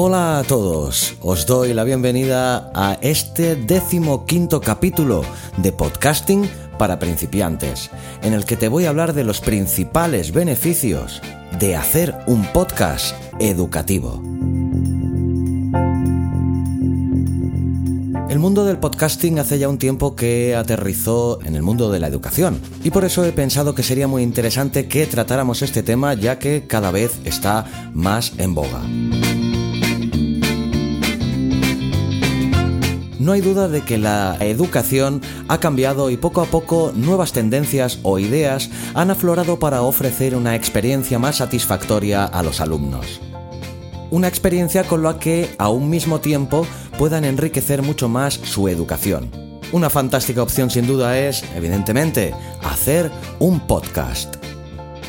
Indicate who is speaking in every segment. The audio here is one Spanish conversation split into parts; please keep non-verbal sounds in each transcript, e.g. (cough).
Speaker 1: Hola a todos, os doy la bienvenida a este décimo quinto capítulo de podcasting para principiantes, en el que te voy a hablar de los principales beneficios de hacer un podcast educativo. El mundo del podcasting hace ya un tiempo que aterrizó en el mundo de la educación y por eso he pensado que sería muy interesante que tratáramos este tema ya que cada vez está más en boga. No hay duda de que la educación ha cambiado y poco a poco nuevas tendencias o ideas han aflorado para ofrecer una experiencia más satisfactoria a los alumnos. Una experiencia con la que a un mismo tiempo puedan enriquecer mucho más su educación. Una fantástica opción sin duda es, evidentemente, hacer un podcast.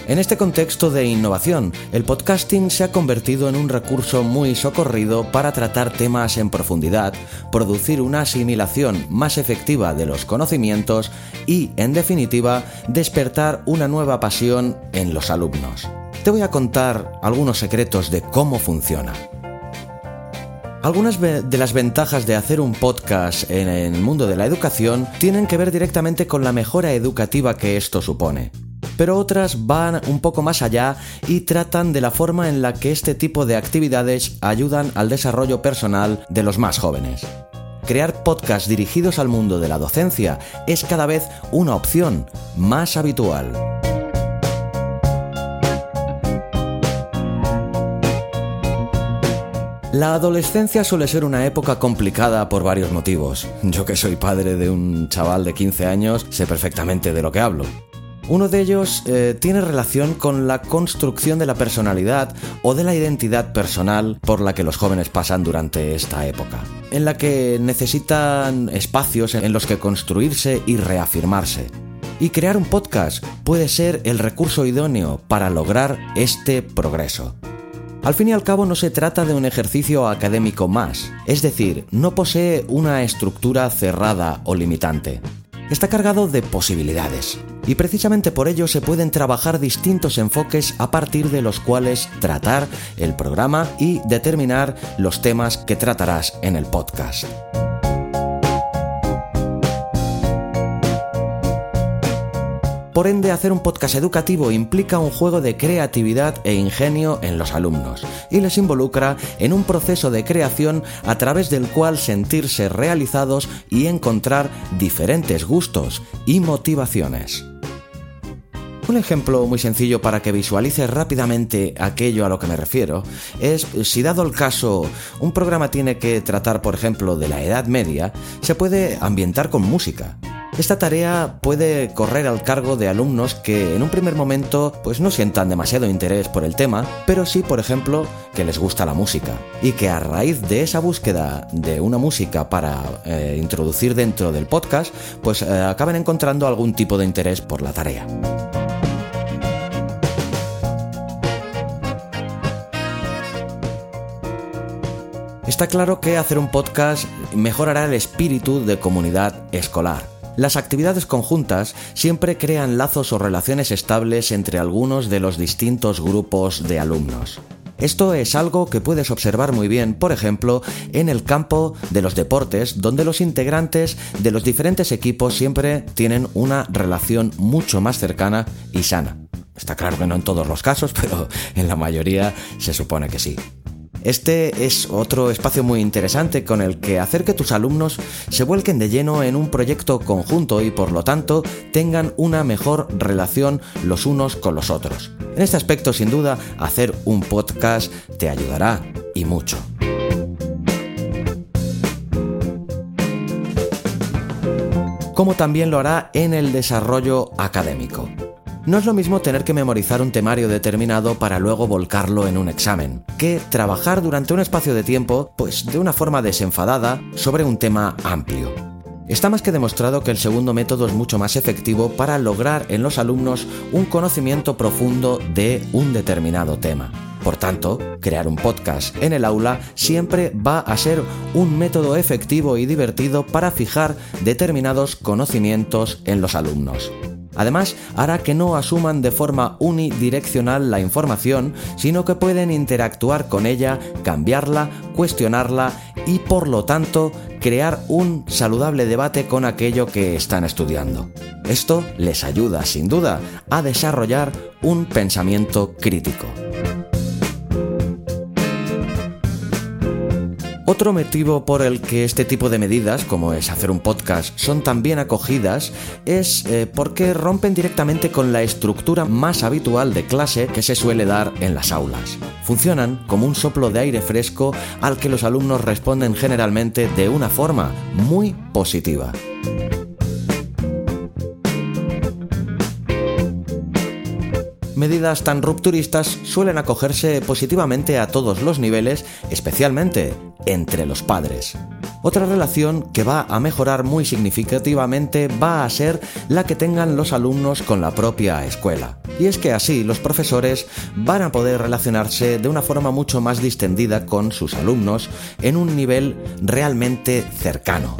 Speaker 1: En este contexto de innovación, el podcasting se ha convertido en un recurso muy socorrido para tratar temas en profundidad, producir una asimilación más efectiva de los conocimientos y, en definitiva, despertar una nueva pasión en los alumnos. Te voy a contar algunos secretos de cómo funciona. Algunas de las ventajas de hacer un podcast en el mundo de la educación tienen que ver directamente con la mejora educativa que esto supone pero otras van un poco más allá y tratan de la forma en la que este tipo de actividades ayudan al desarrollo personal de los más jóvenes. Crear podcasts dirigidos al mundo de la docencia es cada vez una opción más habitual. La adolescencia suele ser una época complicada por varios motivos. Yo que soy padre de un chaval de 15 años sé perfectamente de lo que hablo. Uno de ellos eh, tiene relación con la construcción de la personalidad o de la identidad personal por la que los jóvenes pasan durante esta época, en la que necesitan espacios en los que construirse y reafirmarse. Y crear un podcast puede ser el recurso idóneo para lograr este progreso. Al fin y al cabo no se trata de un ejercicio académico más, es decir, no posee una estructura cerrada o limitante está cargado de posibilidades. Y precisamente por ello se pueden trabajar distintos enfoques a partir de los cuales tratar el programa y determinar los temas que tratarás en el podcast. Por ende, hacer un podcast educativo implica un juego de creatividad e ingenio en los alumnos y les involucra en un proceso de creación a través del cual sentirse realizados y encontrar diferentes gustos y motivaciones. Un ejemplo muy sencillo para que visualices rápidamente aquello a lo que me refiero es si dado el caso un programa tiene que tratar por ejemplo de la Edad Media, se puede ambientar con música. Esta tarea puede correr al cargo de alumnos que en un primer momento pues no sientan demasiado interés por el tema, pero sí, por ejemplo, que les gusta la música y que a raíz de esa búsqueda de una música para eh, introducir dentro del podcast, pues eh, acaben encontrando algún tipo de interés por la tarea. Está claro que hacer un podcast mejorará el espíritu de comunidad escolar las actividades conjuntas siempre crean lazos o relaciones estables entre algunos de los distintos grupos de alumnos. Esto es algo que puedes observar muy bien, por ejemplo, en el campo de los deportes, donde los integrantes de los diferentes equipos siempre tienen una relación mucho más cercana y sana. Está claro que no en todos los casos, (laughs) pero en la mayoría se supone que sí. Este es otro espacio muy interesante con el que hacer que tus alumnos se vuelquen de lleno en un proyecto conjunto y por lo tanto tengan una mejor relación los unos con los otros. En este aspecto, sin duda, hacer un podcast te ayudará y mucho. como también lo hará en el desarrollo académico. No es lo mismo tener que memorizar un temario determinado para luego volcarlo en un examen, que trabajar durante un espacio de tiempo, pues de una forma desenfadada, sobre un tema amplio. Está más que demostrado que el segundo método es mucho más efectivo para lograr en los alumnos un conocimiento profundo de un determinado tema. Por tanto, crear un podcast en el aula siempre va a ser un método efectivo y divertido para fijar determinados conocimientos en los alumnos. Además, hará que no asuman de forma unidireccional la información, sino que pueden interactuar con ella, cambiarla, cuestionarla y por lo tanto crear un saludable debate con aquello que están estudiando. Esto les ayuda, sin duda, a desarrollar un pensamiento crítico. Otro motivo por el que este tipo de medidas, como es hacer un podcast, son tan bien acogidas es eh, porque rompen directamente con la estructura más habitual de clase que se suele dar en las aulas. Funcionan como un soplo de aire fresco al que los alumnos responden generalmente de una forma muy positiva. Medidas tan rupturistas suelen acogerse positivamente a todos los niveles, especialmente entre los padres. Otra relación que va a mejorar muy significativamente va a ser la que tengan los alumnos con la propia escuela. Y es que así los profesores van a poder relacionarse de una forma mucho más distendida con sus alumnos en un nivel realmente cercano.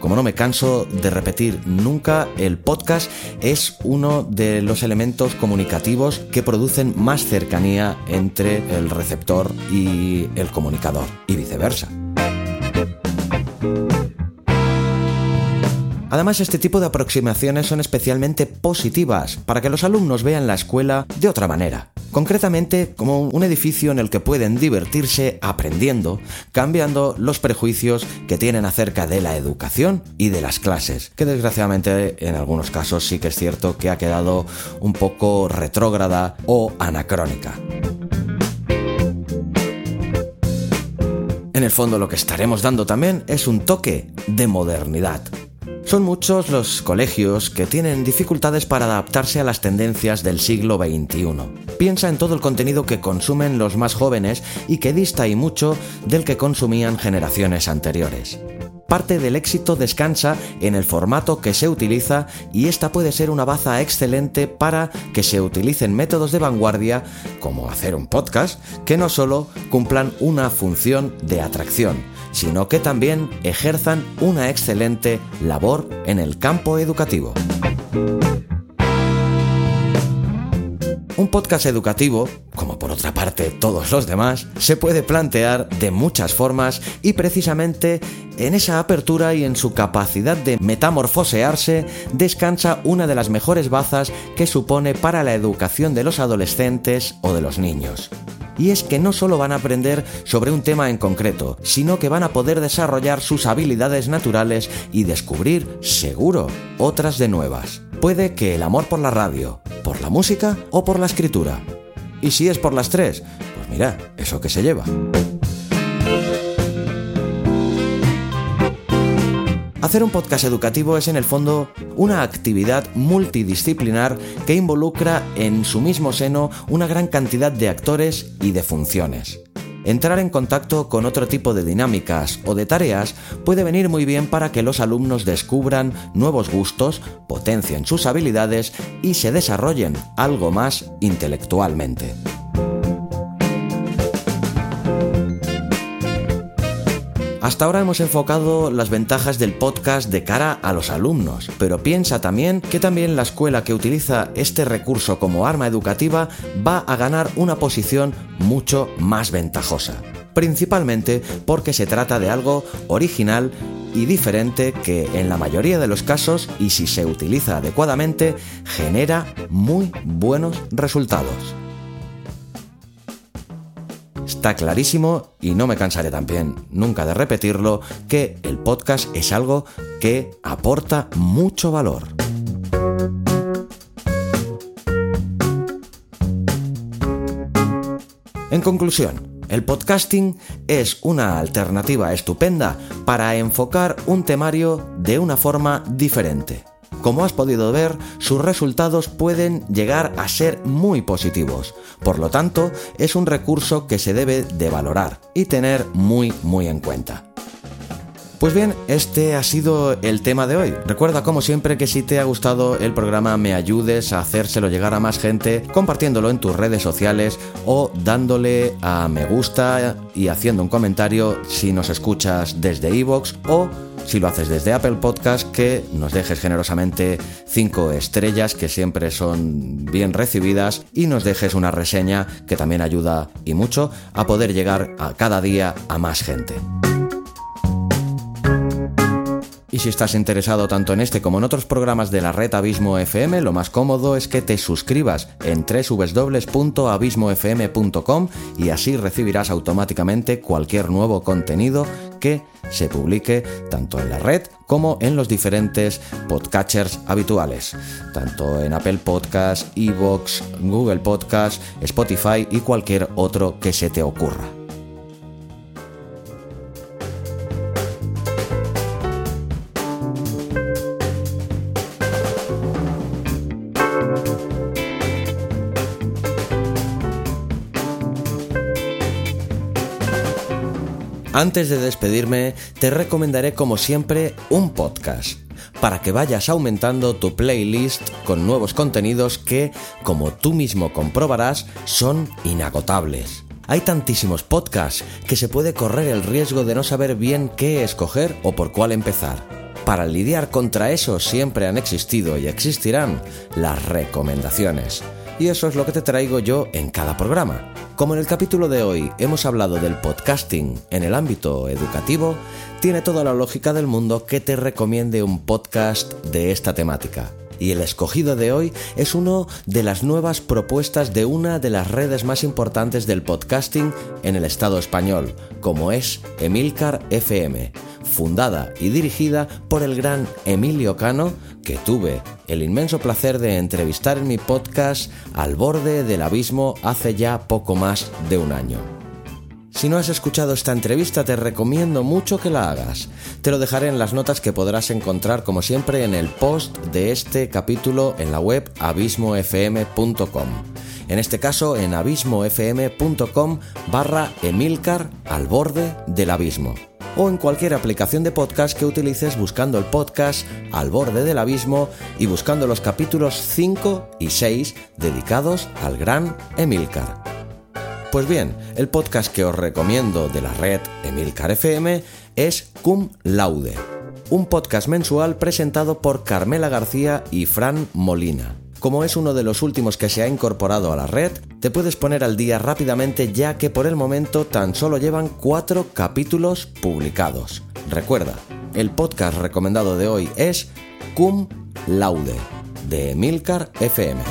Speaker 1: Como no me canso de repetir nunca, el podcast es uno de los elementos comunicativos que producen más cercanía entre el receptor y el comunicador, y viceversa. Además, este tipo de aproximaciones son especialmente positivas para que los alumnos vean la escuela de otra manera. Concretamente, como un edificio en el que pueden divertirse aprendiendo, cambiando los prejuicios que tienen acerca de la educación y de las clases, que desgraciadamente en algunos casos sí que es cierto que ha quedado un poco retrógrada o anacrónica. En el fondo lo que estaremos dando también es un toque de modernidad. Son muchos los colegios que tienen dificultades para adaptarse a las tendencias del siglo XXI. Piensa en todo el contenido que consumen los más jóvenes y que dista y mucho del que consumían generaciones anteriores. Parte del éxito descansa en el formato que se utiliza y esta puede ser una baza excelente para que se utilicen métodos de vanguardia, como hacer un podcast, que no solo cumplan una función de atracción, sino que también ejerzan una excelente labor en el campo educativo. Un podcast educativo, como por otra parte todos los demás, se puede plantear de muchas formas y precisamente en esa apertura y en su capacidad de metamorfosearse descansa una de las mejores bazas que supone para la educación de los adolescentes o de los niños y es que no solo van a aprender sobre un tema en concreto, sino que van a poder desarrollar sus habilidades naturales y descubrir, seguro, otras de nuevas. Puede que el amor por la radio, por la música o por la escritura. Y si es por las tres, pues mira, eso que se lleva. Hacer un podcast educativo es en el fondo una actividad multidisciplinar que involucra en su mismo seno una gran cantidad de actores y de funciones. Entrar en contacto con otro tipo de dinámicas o de tareas puede venir muy bien para que los alumnos descubran nuevos gustos, potencien sus habilidades y se desarrollen algo más intelectualmente. Hasta ahora hemos enfocado las ventajas del podcast de cara a los alumnos, pero piensa también que también la escuela que utiliza este recurso como arma educativa va a ganar una posición mucho más ventajosa. Principalmente porque se trata de algo original y diferente que en la mayoría de los casos, y si se utiliza adecuadamente, genera muy buenos resultados. Está clarísimo, y no me cansaré también nunca de repetirlo, que el podcast es algo que aporta mucho valor. En conclusión, el podcasting es una alternativa estupenda para enfocar un temario de una forma diferente. Como has podido ver, sus resultados pueden llegar a ser muy positivos. Por lo tanto, es un recurso que se debe de valorar y tener muy muy en cuenta. Pues bien, este ha sido el tema de hoy. Recuerda como siempre que si te ha gustado el programa me ayudes a hacérselo llegar a más gente compartiéndolo en tus redes sociales o dándole a me gusta y haciendo un comentario si nos escuchas desde iVoox o si lo haces desde Apple Podcast, que nos dejes generosamente 5 estrellas, que siempre son bien recibidas, y nos dejes una reseña que también ayuda y mucho a poder llegar a cada día a más gente. Y si estás interesado tanto en este como en otros programas de la red Abismo FM, lo más cómodo es que te suscribas en www.abismofm.com y así recibirás automáticamente cualquier nuevo contenido que se publique tanto en la red como en los diferentes podcatchers habituales, tanto en Apple Podcasts, Evox, Google Podcasts, Spotify y cualquier otro que se te ocurra. Antes de despedirme, te recomendaré como siempre un podcast para que vayas aumentando tu playlist con nuevos contenidos que, como tú mismo comprobarás, son inagotables. Hay tantísimos podcasts que se puede correr el riesgo de no saber bien qué escoger o por cuál empezar. Para lidiar contra eso siempre han existido y existirán las recomendaciones. Y eso es lo que te traigo yo en cada programa. Como en el capítulo de hoy hemos hablado del podcasting en el ámbito educativo, tiene toda la lógica del mundo que te recomiende un podcast de esta temática. Y el escogido de hoy es uno de las nuevas propuestas de una de las redes más importantes del podcasting en el Estado español, como es Emilcar FM, fundada y dirigida por el gran Emilio Cano, que tuve el inmenso placer de entrevistar en mi podcast Al borde del abismo hace ya poco más de un año. Si no has escuchado esta entrevista te recomiendo mucho que la hagas. Te lo dejaré en las notas que podrás encontrar como siempre en el post de este capítulo en la web abismofm.com. En este caso en abismofm.com barra Emilcar al borde del abismo o en cualquier aplicación de podcast que utilices buscando el podcast Al borde del abismo y buscando los capítulos 5 y 6 dedicados al gran Emilcar. Pues bien, el podcast que os recomiendo de la red Emilcar FM es Cum Laude, un podcast mensual presentado por Carmela García y Fran Molina. Como es uno de los últimos que se ha incorporado a la red, te puedes poner al día rápidamente ya que por el momento tan solo llevan cuatro capítulos publicados. Recuerda, el podcast recomendado de hoy es Cum Laude, de Milcar FM.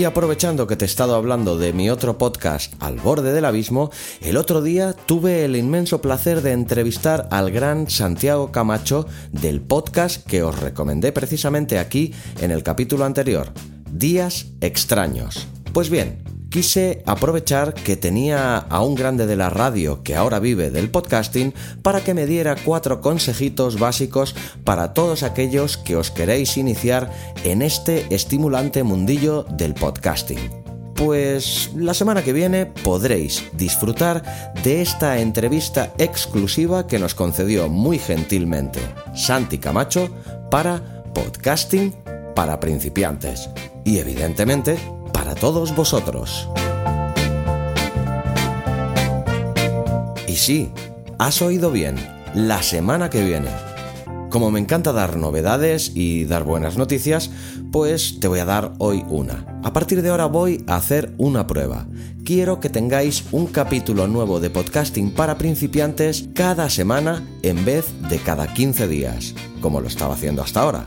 Speaker 1: Y aprovechando que te he estado hablando de mi otro podcast Al borde del abismo, el otro día tuve el inmenso placer de entrevistar al gran Santiago Camacho del podcast que os recomendé precisamente aquí en el capítulo anterior, Días extraños. Pues bien, quise aprovechar que tenía a un grande de la radio que ahora vive del podcasting para que me diera cuatro consejitos básicos para todos aquellos que os queréis iniciar en este estimulante mundillo del podcasting. Pues la semana que viene podréis disfrutar de esta entrevista exclusiva que nos concedió muy gentilmente Santi Camacho para Podcasting para principiantes. Y evidentemente todos vosotros. Y sí, has oído bien, la semana que viene. Como me encanta dar novedades y dar buenas noticias, pues te voy a dar hoy una. A partir de ahora voy a hacer una prueba. Quiero que tengáis un capítulo nuevo de podcasting para principiantes cada semana en vez de cada 15 días, como lo estaba haciendo hasta ahora.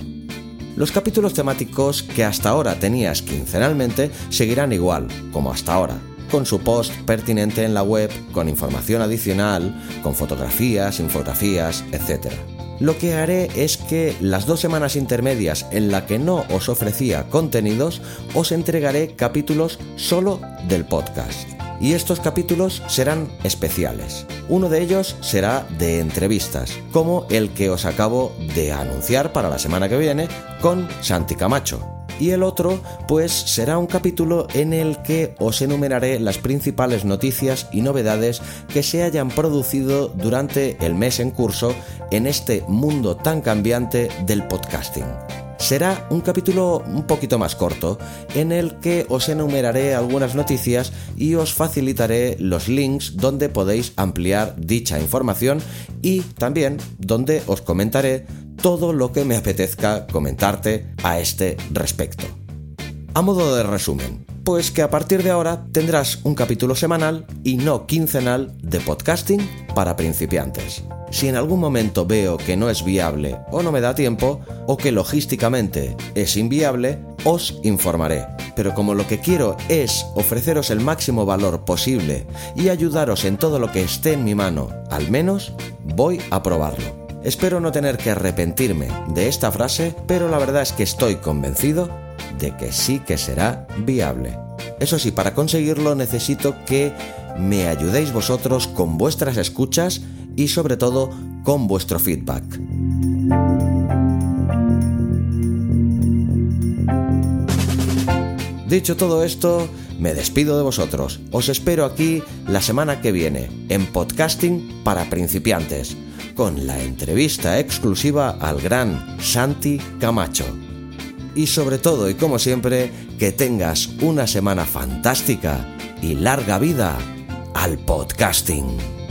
Speaker 1: Los capítulos temáticos que hasta ahora tenías quincenalmente seguirán igual, como hasta ahora, con su post pertinente en la web, con información adicional, con fotografías, infografías, etc. Lo que haré es que las dos semanas intermedias en la que no os ofrecía contenidos, os entregaré capítulos solo del podcast y estos capítulos serán especiales. Uno de ellos será de entrevistas, como el que os acabo de anunciar para la semana que viene con Santi Camacho. y el otro pues será un capítulo en el que os enumeraré las principales noticias y novedades que se hayan producido durante el mes en curso en este mundo tan cambiante del podcasting. Será un capítulo un poquito más corto, en el que os enumeraré algunas noticias y os facilitaré los links donde podéis ampliar dicha información y también donde os comentaré todo lo que me apetezca comentarte a este respecto. A modo de resumen, pues que a partir de ahora tendrás un capítulo semanal y no quincenal de podcasting para principiantes. Si en algún momento veo que no es viable o no me da tiempo, o que logísticamente es inviable, os informaré. Pero como lo que quiero es ofreceros el máximo valor posible y ayudaros en todo lo que esté en mi mano, al menos voy a probarlo. Espero no tener que arrepentirme de esta frase, pero la verdad es que estoy convencido de que sí que será viable. Eso sí, para conseguirlo necesito que me ayudéis vosotros con vuestras escuchas y sobre todo con vuestro feedback. Dicho todo esto, me despido de vosotros. Os espero aquí la semana que viene en Podcasting para principiantes, con la entrevista exclusiva al gran Santi Camacho. Y sobre todo y como siempre, que tengas una semana fantástica y larga vida al podcasting.